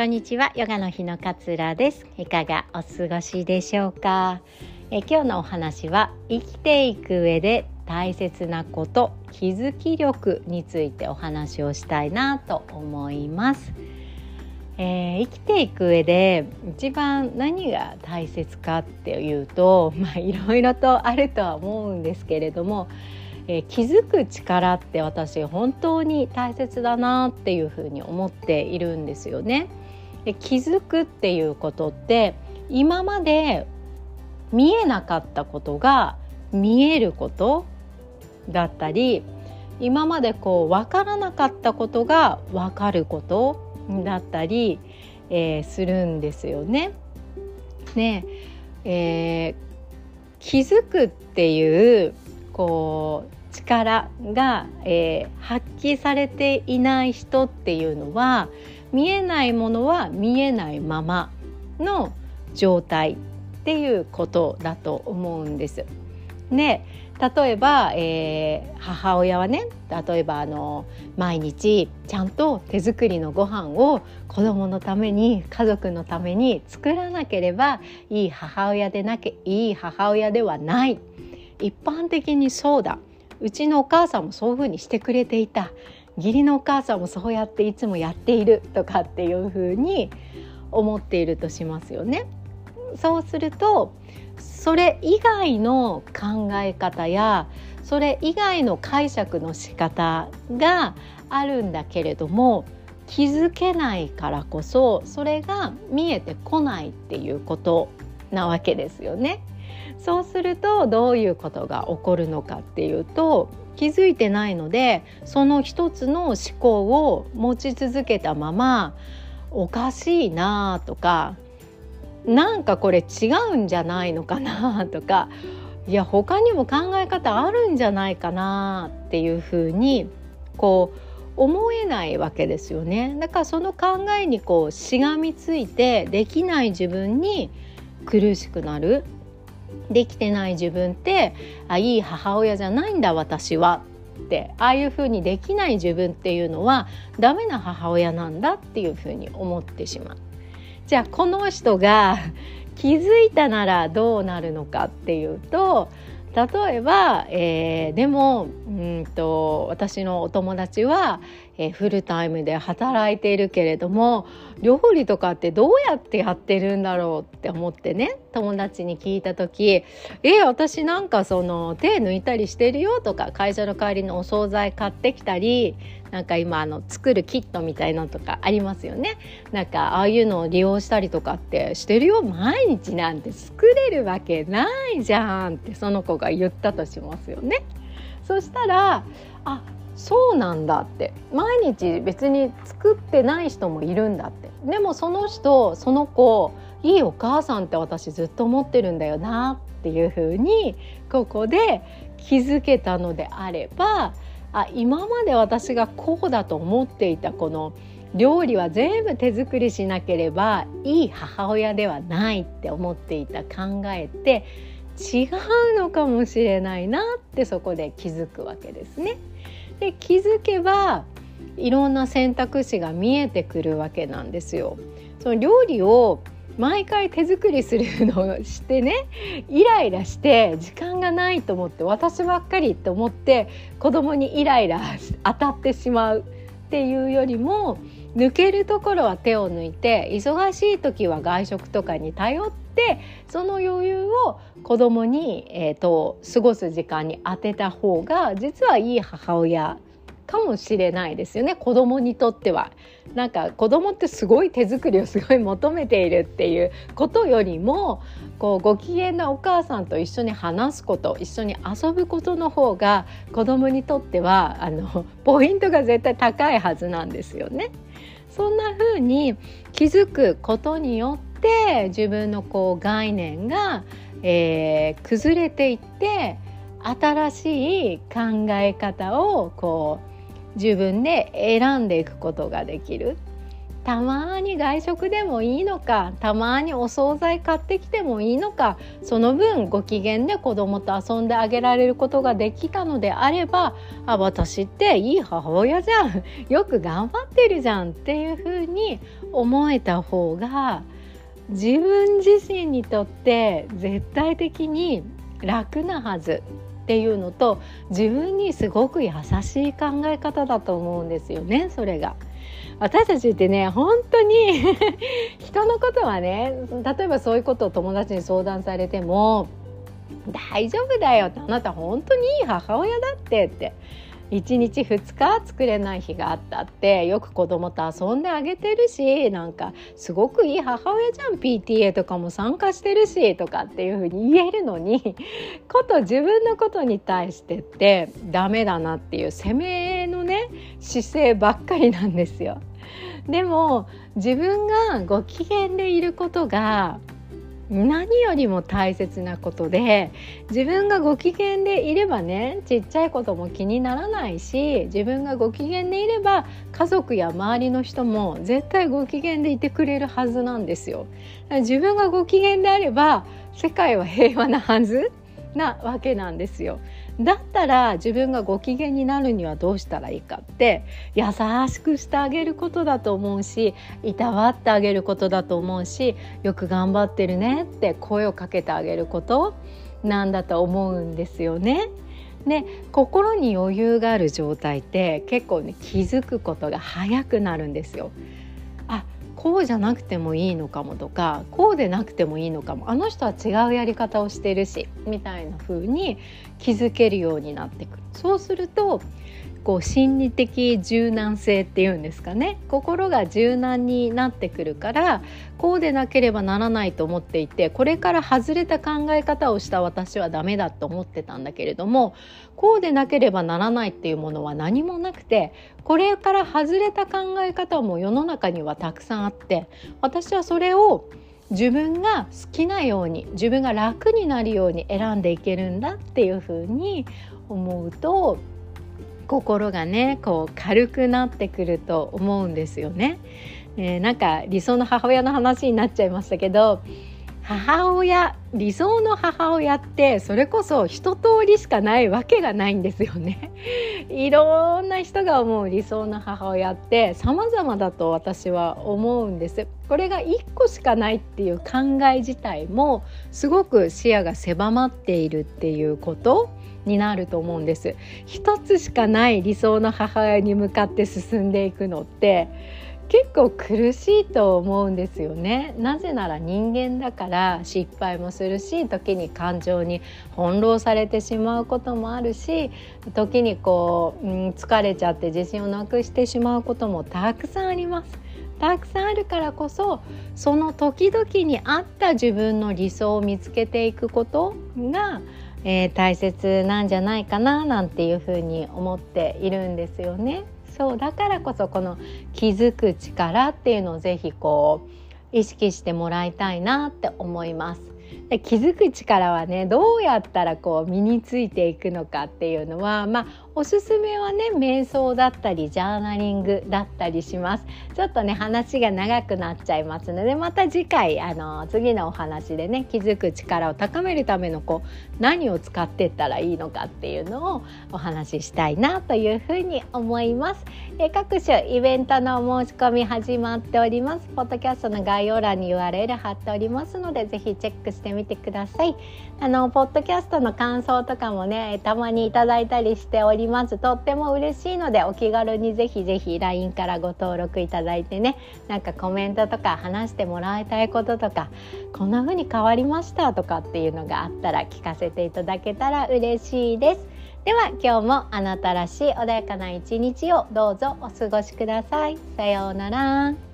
こんにちは。ヨガの日の勝です。いかがお過ごしでしょうか？え今日のお話は生きていく上で大切なこと気づき力についてお話をしたいなと思います、えー、生きていく上で一番何が大切かっていうとまあいろいろとあるとは思うんですけれどもえー、気づく力って私本当に大切だなっていうふうに思っているんですよね。で気づくっていうことって今まで見えなかったことが見えることだったり今までこう分からなかったことが分かることだったり、えー、するんですよね。ねえー、気づくっていうこう力が、えー、発揮されていない人っていうのは見えないものは見えないままの状態っていうことだと思うんです。で例えば、えー、母親はね例えばあの毎日ちゃんと手作りのご飯を子供のために家族のために作らなければいい母親でなきゃいい母親ではない一般的にそうだうちのお母さんもそういうふうにしてくれていた義理のお母さんもそうやっていつもやっているとかっていうふうに思っているとしますよね。そうするとそれ以外の考え方やそれ以外の解釈の仕方があるんだけれども気づけないからこそそれが見えてこないっていうことなわけですよね。そうするとどういうことが起こるのかっていうと気づいてないのでその一つの思考を持ち続けたままおかしいなとかなんかこれ違うんじゃないのかなとかいや他にも考え方あるんじゃないかなっていうふうにこう思えないわけですよね。だからその考えにこうしがみついてできない自分に苦しくなる。できてない自分ってあいい母親じゃないんだ私はってああいうふうにできない自分っていうのはダメな母親なんだっていうふうに思ってしまう。じゃあこの人が 気づいたならどうなるのかっていうと例えば、えー、でもうんと私のお友達は、えー、フルタイムで働いているけれども料理とかってどうやってやってるんだろうって思ってね友達に聞いた時「え私なんかその手抜いたりしてるよ」とか会社の代わりのお惣菜買ってきたりなんか今あの作るキットみたいなのとかありますよねなんかああいうのを利用したりとかってしてるよ毎日なんて作れるわけないじゃんってその子が言ったとしますよね。そしたらあそうなんだって毎日別に作ってない人もいるんだってでもその人その子いいお母さんって私ずっと思ってるんだよなっていうふうにここで気づけたのであればあ今まで私がこうだと思っていたこの料理は全部手作りしなければいい母親ではないって思っていた考えって違うのかもしれないなってそこで気づくわけですね。で気づけばいろんな選択肢が見えてくるわけなんですよ。その料理を毎回手作りするのをしてねイライラして時間がないと思って私ばっかりと思って子供にイライラ当たってしまうっていうよりも抜けるところは手を抜いて忙しい時は外食とかに頼ってその余裕を子供に、えーと過ごす時間に当てた方が実はいい母親かもしれないですよね子供にとっては。なんか子供ってすごい手作りをすごい求めているっていうことよりもこうご機嫌なお母さんと一緒に話すこと一緒に遊ぶことの方が子供にとってはあのポイントが絶対高いはずなんですよね。そんな風に気づくことによって自分のこう概念が、えー、崩れていって新しい考え方をこう自分で選んでいくことができる。たまに外食でもいいのかたまにお惣菜買ってきてもいいのかその分ご機嫌で子供と遊んであげられることができたのであればあ私っていい母親じゃん。よく頑張ってるじゃんっていうふうに思えた方が自分自身にとって絶対的に楽なはず。っていうのと自分にすごく優しい考え方だと思うんですよねそれが。私たちってね本当に 人のことはね例えばそういうことを友達に相談されても「大丈夫だよ」って「あなた本当にいい母親だって」って1日2日作れない日があったってよく子供と遊んであげてるしなんかすごくいい母親じゃん PTA とかも参加してるしとかっていうふうに言えるのに こと自分のことに対してってダメだなっていう責めのね姿勢ばっかりなんですよ。でも自分がご機嫌でいることが何よりも大切なことで自分がご機嫌でいればねちっちゃいことも気にならないし自分がご機嫌でいれば家族や周りの人も絶対ご機嫌でいてくれるはずなんですよ。自分がご機嫌であれば世界は平和なはずなわけなんですよ。だったら自分がご機嫌になるにはどうしたらいいかって優しくしてあげることだと思うしいたわってあげることだと思うしよく頑張ってるねって声をかけてあげることなんだと思うんですよね。で心に余裕がある状態って結構ね気づくことが早くなるんですよ。こうじゃなくてもいいのかもとかこうでなくてもいいのかもあの人は違うやり方をしてるしみたいな風に気づけるようになってくる。そうするとこう心理的柔軟性っていうんですかね。心が柔軟になってくるからこうでなければならないと思っていてこれから外れた考え方をした私はダメだと思ってたんだけれどもこうでなければならないっていうものは何もなくてこれから外れた考え方も世の中にはたくさんあって私はそれを自分が好きなように自分が楽になるように選んでいけるんだっていうふうに思うと心がねこう軽くなってくると思うんですよね。えー、なんか理想の母親の話になっちゃいましたけど母親理想の母親ってそれこそ一通りしかないわけがないんですよね。いろんな人が思う理想の母親って様々だと私は思うんです。これが1個しかないっていう考え自体もすごく視野が狭まっているっていうことになると思うんです一つしかない理想の母親に向かって進んでいくのって結構苦しいと思うんですよねなぜなら人間だから失敗もするし時に感情に翻弄されてしまうこともあるし時にこう、うん、疲れちゃって自信をなくしてしまうこともたくさんありますたくさんあるからこそその時々に合った自分の理想を見つけていくことがえー、大切なんじゃないかななんていうふうに思っているんですよね。そうだからこそこの気づく力っていうのをぜひこう意識してもらいたいなって思います。で気づく力はねどうやったらこう身についていくのかっていうのはまあおすすめはね瞑想だったりジャーナリングだったりします。ちょっとね話が長くなっちゃいますのでまた次回あの次のお話でね気づく力を高めるためのこう何を使ってったらいいのかっていうのをお話ししたいなというふうに思います。え各種イベントの申し込み始まっております。ポッドキャストの概要欄に URL 貼っておりますのでぜひチェックしてみてください。あのポッドキャストの感想とかもねたまにいただいたりしております。とっても嬉しいのでお気軽にぜひぜひ LINE からご登録いただいてね。なんかコメントとか話してもらいたいこととかこんな風に変わりましたとかっていうのがあったら聞かせていただけたら嬉しいです。では今日もあなたらしい穏やかな一日をどうぞお過ごしください。さようなら。